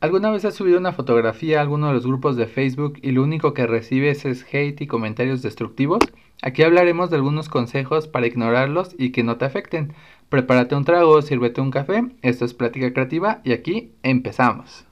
¿Alguna vez has subido una fotografía a alguno de los grupos de Facebook y lo único que recibes es hate y comentarios destructivos? Aquí hablaremos de algunos consejos para ignorarlos y que no te afecten. Prepárate un trago, sírvete un café, esto es Plática Creativa y aquí empezamos.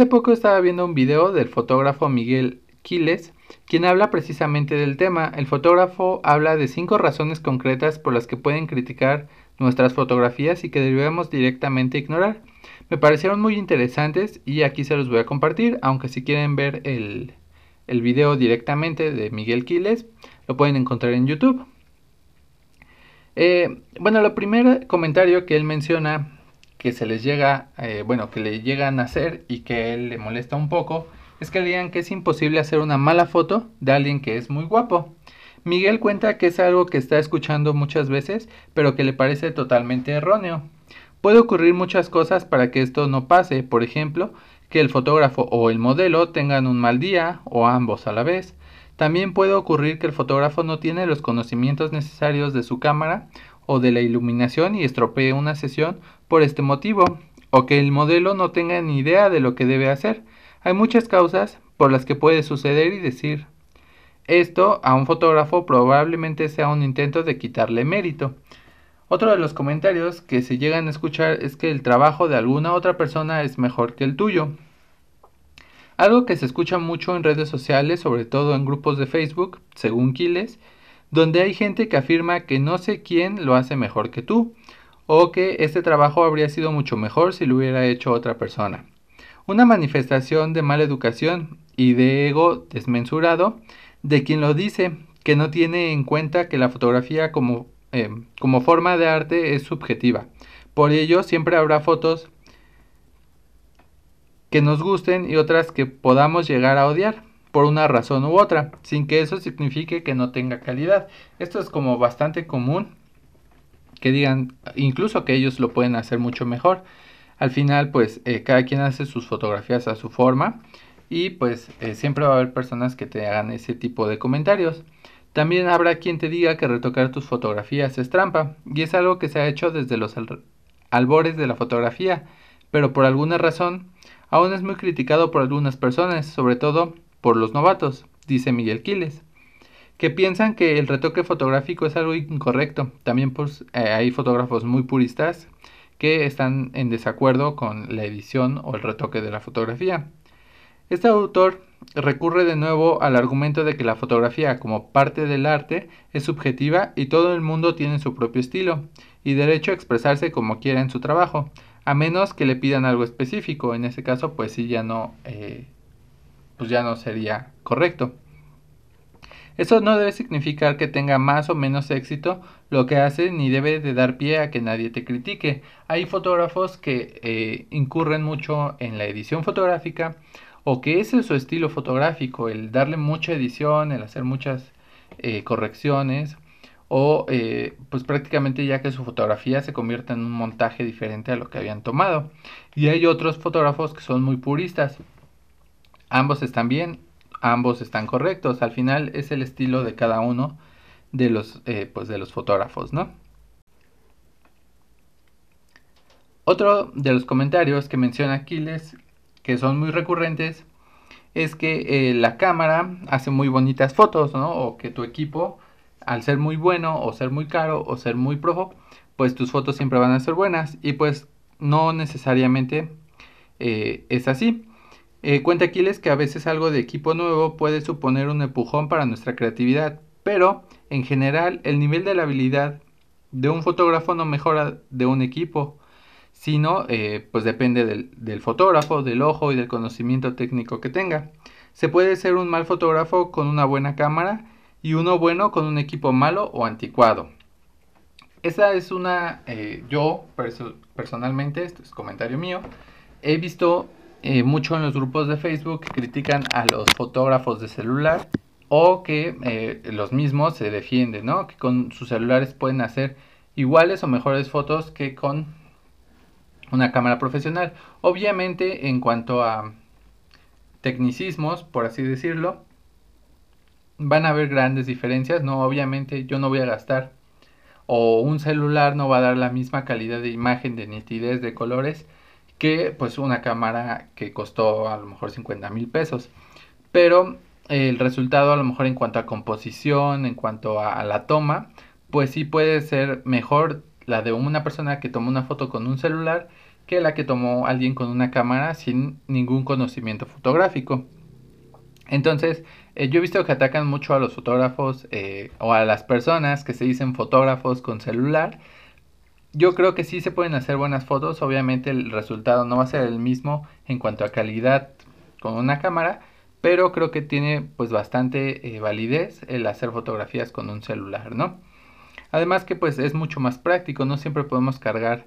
Hace poco estaba viendo un video del fotógrafo Miguel Quiles, quien habla precisamente del tema. El fotógrafo habla de cinco razones concretas por las que pueden criticar nuestras fotografías y que debemos directamente ignorar. Me parecieron muy interesantes y aquí se los voy a compartir, aunque si quieren ver el, el video directamente de Miguel Quiles, lo pueden encontrar en YouTube. Eh, bueno, el primer comentario que él menciona que se les llega, eh, bueno, que le llegan a hacer y que él le molesta un poco, es que digan que es imposible hacer una mala foto de alguien que es muy guapo. Miguel cuenta que es algo que está escuchando muchas veces, pero que le parece totalmente erróneo. Puede ocurrir muchas cosas para que esto no pase, por ejemplo, que el fotógrafo o el modelo tengan un mal día o ambos a la vez. También puede ocurrir que el fotógrafo no tiene los conocimientos necesarios de su cámara o de la iluminación y estropee una sesión por este motivo, o que el modelo no tenga ni idea de lo que debe hacer. Hay muchas causas por las que puede suceder y decir esto a un fotógrafo probablemente sea un intento de quitarle mérito. Otro de los comentarios que se llegan a escuchar es que el trabajo de alguna otra persona es mejor que el tuyo. Algo que se escucha mucho en redes sociales, sobre todo en grupos de Facebook, según Quiles, donde hay gente que afirma que no sé quién lo hace mejor que tú, o que este trabajo habría sido mucho mejor si lo hubiera hecho otra persona. Una manifestación de mala educación y de ego desmensurado de quien lo dice, que no tiene en cuenta que la fotografía como, eh, como forma de arte es subjetiva. Por ello, siempre habrá fotos que nos gusten y otras que podamos llegar a odiar por una razón u otra, sin que eso signifique que no tenga calidad. Esto es como bastante común que digan, incluso que ellos lo pueden hacer mucho mejor. Al final, pues eh, cada quien hace sus fotografías a su forma y pues eh, siempre va a haber personas que te hagan ese tipo de comentarios. También habrá quien te diga que retocar tus fotografías es trampa y es algo que se ha hecho desde los albores de la fotografía, pero por alguna razón aún es muy criticado por algunas personas, sobre todo por los novatos, dice Miguel Quiles, que piensan que el retoque fotográfico es algo incorrecto. También pues, eh, hay fotógrafos muy puristas que están en desacuerdo con la edición o el retoque de la fotografía. Este autor recurre de nuevo al argumento de que la fotografía como parte del arte es subjetiva y todo el mundo tiene su propio estilo y derecho a expresarse como quiera en su trabajo, a menos que le pidan algo específico. En ese caso, pues sí, ya no eh, pues ya no sería correcto. Eso no debe significar que tenga más o menos éxito lo que hace ni debe de dar pie a que nadie te critique. Hay fotógrafos que eh, incurren mucho en la edición fotográfica o que ese es su estilo fotográfico, el darle mucha edición, el hacer muchas eh, correcciones o eh, pues prácticamente ya que su fotografía se convierte en un montaje diferente a lo que habían tomado. Y hay otros fotógrafos que son muy puristas, ambos están bien, ambos están correctos. Al final es el estilo de cada uno de los, eh, pues de los fotógrafos, ¿no? Otro de los comentarios que menciona Aquiles, que son muy recurrentes, es que eh, la cámara hace muy bonitas fotos, ¿no? O que tu equipo, al ser muy bueno, o ser muy caro, o ser muy pro, pues tus fotos siempre van a ser buenas. Y pues no necesariamente eh, es así. Eh, cuenta Aquiles que a veces algo de equipo nuevo puede suponer un empujón para nuestra creatividad, pero en general el nivel de la habilidad de un fotógrafo no mejora de un equipo, sino eh, pues depende del, fotógrafo, del ojo y del conocimiento técnico que tenga. Se puede ser un mal fotógrafo con una buena cámara y uno bueno con un equipo malo o anticuado. Esa es una, eh, yo personalmente, esto es comentario mío, he visto eh, mucho en los grupos de Facebook critican a los fotógrafos de celular o que eh, los mismos se defienden, ¿no? Que con sus celulares pueden hacer iguales o mejores fotos que con una cámara profesional. Obviamente en cuanto a tecnicismos, por así decirlo, van a haber grandes diferencias, no, obviamente yo no voy a gastar o un celular no va a dar la misma calidad de imagen, de nitidez, de colores que pues una cámara que costó a lo mejor 50 mil pesos. Pero el resultado a lo mejor en cuanto a composición, en cuanto a, la toma, pues sí puede ser mejor la de una persona que tomó una foto con un celular que la que tomó alguien con una cámara sin ningún conocimiento fotográfico. Entonces, eh, yo he visto que atacan mucho a los fotógrafos eh, o a las personas que se dicen fotógrafos con celular. Yo creo que sí se pueden hacer buenas fotos, obviamente el resultado no va a ser el mismo en cuanto a calidad con una cámara, pero creo que tiene pues bastante eh, validez el hacer fotografías con un celular, ¿no? Además que pues es mucho más práctico, no siempre podemos cargar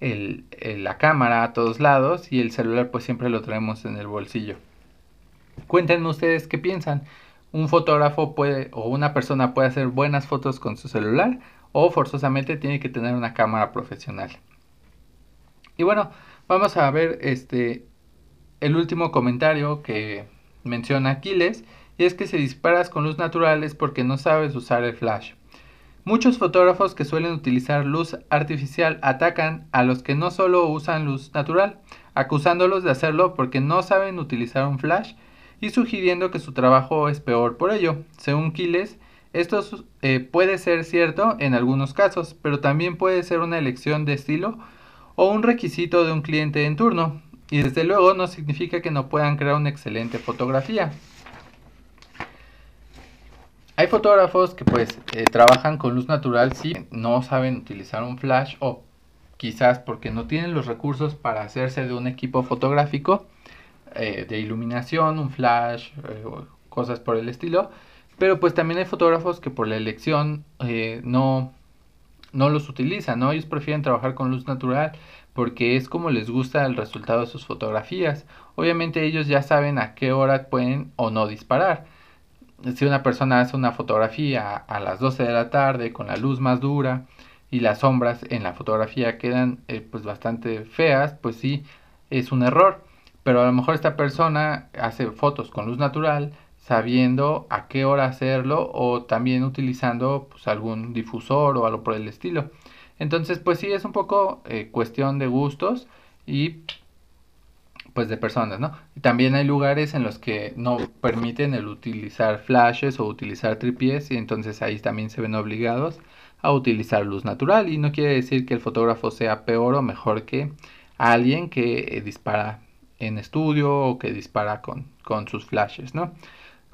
la cámara a todos lados y el celular pues siempre lo traemos en el bolsillo. Cuéntenme ustedes qué piensan. ¿Un fotógrafo puede o una persona puede hacer buenas fotos con su celular o forzosamente tiene que tener una cámara profesional? Y bueno, vamos a ver este el último comentario que menciona Aquiles y es que si disparas con luz natural es porque no sabes usar el flash. Muchos fotógrafos que suelen utilizar luz artificial atacan a los que no solo usan luz natural, acusándolos de hacerlo porque no saben utilizar un flash y sugiriendo que su trabajo es peor por ello. Según Quiles, esto eh, puede ser cierto en algunos casos, pero también puede ser una elección de estilo o un requisito de un cliente en turno, y desde luego no significa que no puedan crear una excelente fotografía. Hay fotógrafos que pues eh, trabajan con luz natural, sí, no saben utilizar un flash o quizás porque no tienen los recursos para hacerse de un equipo fotográfico eh, de iluminación, un flash, eh, cosas por el estilo. Pero pues también hay fotógrafos que por la elección eh, no, no los utilizan, ¿no? Ellos prefieren trabajar con luz natural porque es como les gusta el resultado de sus fotografías. Obviamente ellos ya saben a qué hora pueden o no disparar. Si una persona hace una fotografía a las 12 de la tarde con la luz más dura y las sombras en la fotografía quedan pues bastante feas, pues sí, es un error pero a lo mejor esta persona hace fotos con luz natural sabiendo a qué hora hacerlo o también utilizando pues, algún difusor o algo por el estilo. Entonces, pues sí, es un poco eh, cuestión de gustos y pues de personas, ¿no? También hay lugares en los que no permiten el utilizar flashes o utilizar tripies y entonces ahí también se ven obligados a utilizar luz natural y no quiere decir que el fotógrafo sea peor o mejor que alguien que eh, dispara en estudio o que dispara con, con sus flashes, ¿no?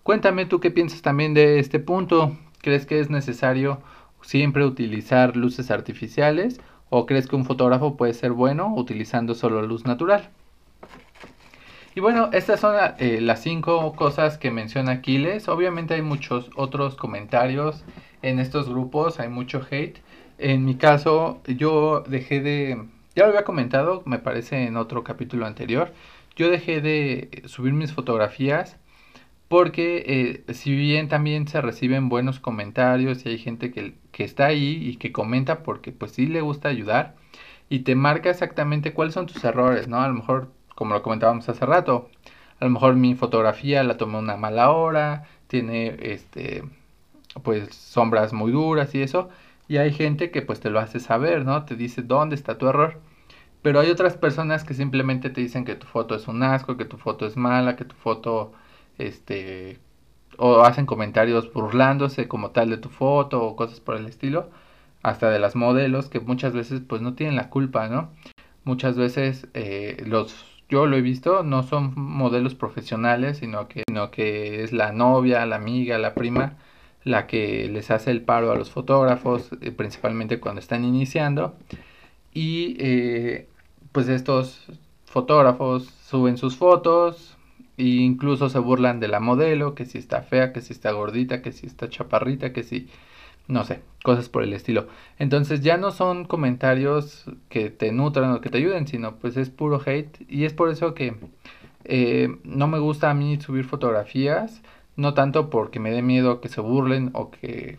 Cuéntame tú qué piensas también de este punto. ¿Crees que es necesario siempre utilizar luces artificiales o crees que un fotógrafo puede ser bueno utilizando solo luz natural? Y bueno, estas son eh, las cinco cosas que menciona Aquiles. Obviamente hay muchos otros comentarios en estos grupos, hay mucho hate. En mi caso, yo dejé de ya lo había comentado, me parece en otro capítulo anterior. Yo dejé de subir mis fotografías porque eh, si bien también se reciben buenos comentarios y hay gente que, que, está ahí y que comenta porque pues sí le gusta ayudar y te marca exactamente cuáles son tus errores, ¿no? A lo mejor, como lo comentábamos hace rato, a lo mejor mi fotografía la tomé una mala hora, tiene este pues sombras muy duras y eso, y hay gente que pues te lo hace saber, ¿no? Te dice dónde está tu error. Pero hay otras personas que simplemente te dicen que tu foto es un asco, que tu foto es mala, que tu foto, este, o hacen comentarios burlándose como tal de tu foto o cosas por el estilo, hasta de las modelos que muchas veces pues no tienen la culpa, ¿no? Muchas veces eh, los, yo lo he visto, no son modelos profesionales, sino que, sino que es la novia, la amiga, la prima la que les hace el paro a los fotógrafos, eh, principalmente cuando están iniciando. Y eh, pues estos fotógrafos suben sus fotos incluso se burlan de la modelo, que si está fea, que si está gordita, que si está chaparrita, que si, no sé, cosas por el estilo. Entonces ya no son comentarios que te nutran o que te ayuden, sino pues es puro hate. Y es por eso que eh, no me gusta a mí subir fotografías no tanto porque me dé miedo que se burlen o que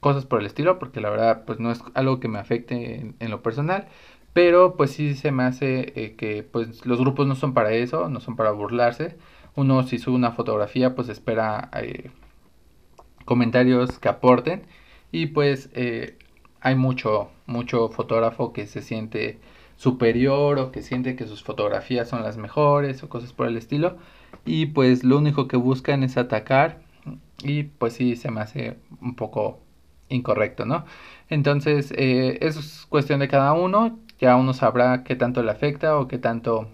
cosas por el estilo, porque la verdad pues no es algo que me afecte en, lo personal, pero pues sí se me hace eh, que pues los grupos no son para eso, no son para burlarse. Uno si sube una fotografía pues espera eh, comentarios que aporten y pues eh, hay mucho, mucho fotógrafo que se siente superior o que siente que sus fotografías son las mejores o cosas por el estilo y pues lo único que buscan es atacar y pues sí se me hace un poco incorrecto, ¿no? Entonces, eso es cuestión de cada uno, ya uno sabrá qué tanto le afecta o qué tanto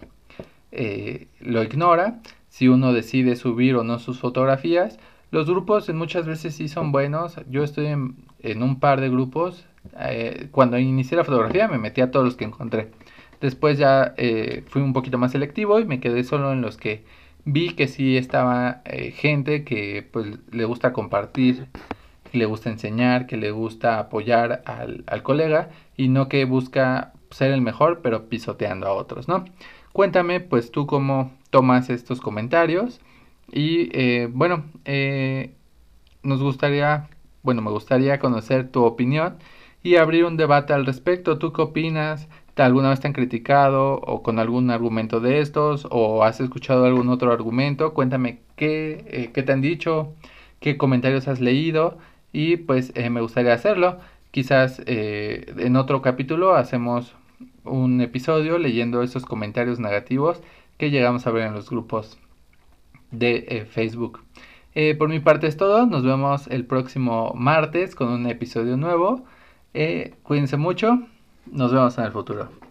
eh, lo ignora, si uno decide subir o no sus fotografías. Los grupos muchas veces sí son buenos, yo estoy en, un par de grupos, eh, cuando inicié la fotografía me metí a todos los que encontré. Después ya fui un poquito más selectivo y me quedé solo en los que vi que sí estaba eh, gente que pues le gusta compartir, que le gusta enseñar, que le gusta apoyar al, colega y no que busca ser el mejor pero pisoteando a otros, ¿no? Cuéntame pues tú cómo tomas estos comentarios y eh, bueno, eh, nos gustaría, bueno, me gustaría conocer tu opinión y abrir un debate al respecto. ¿Tú qué opinas? alguna vez te han criticado o con algún argumento de estos o has escuchado algún otro argumento, cuéntame qué, eh, qué te han dicho, qué comentarios has leído y pues eh, me gustaría hacerlo. Quizás eh, en otro capítulo hacemos un episodio leyendo esos comentarios negativos que llegamos a ver en los grupos de Facebook. por mi parte es todo, nos vemos el próximo martes con un episodio nuevo. cuídense mucho nos vemos en el futuro.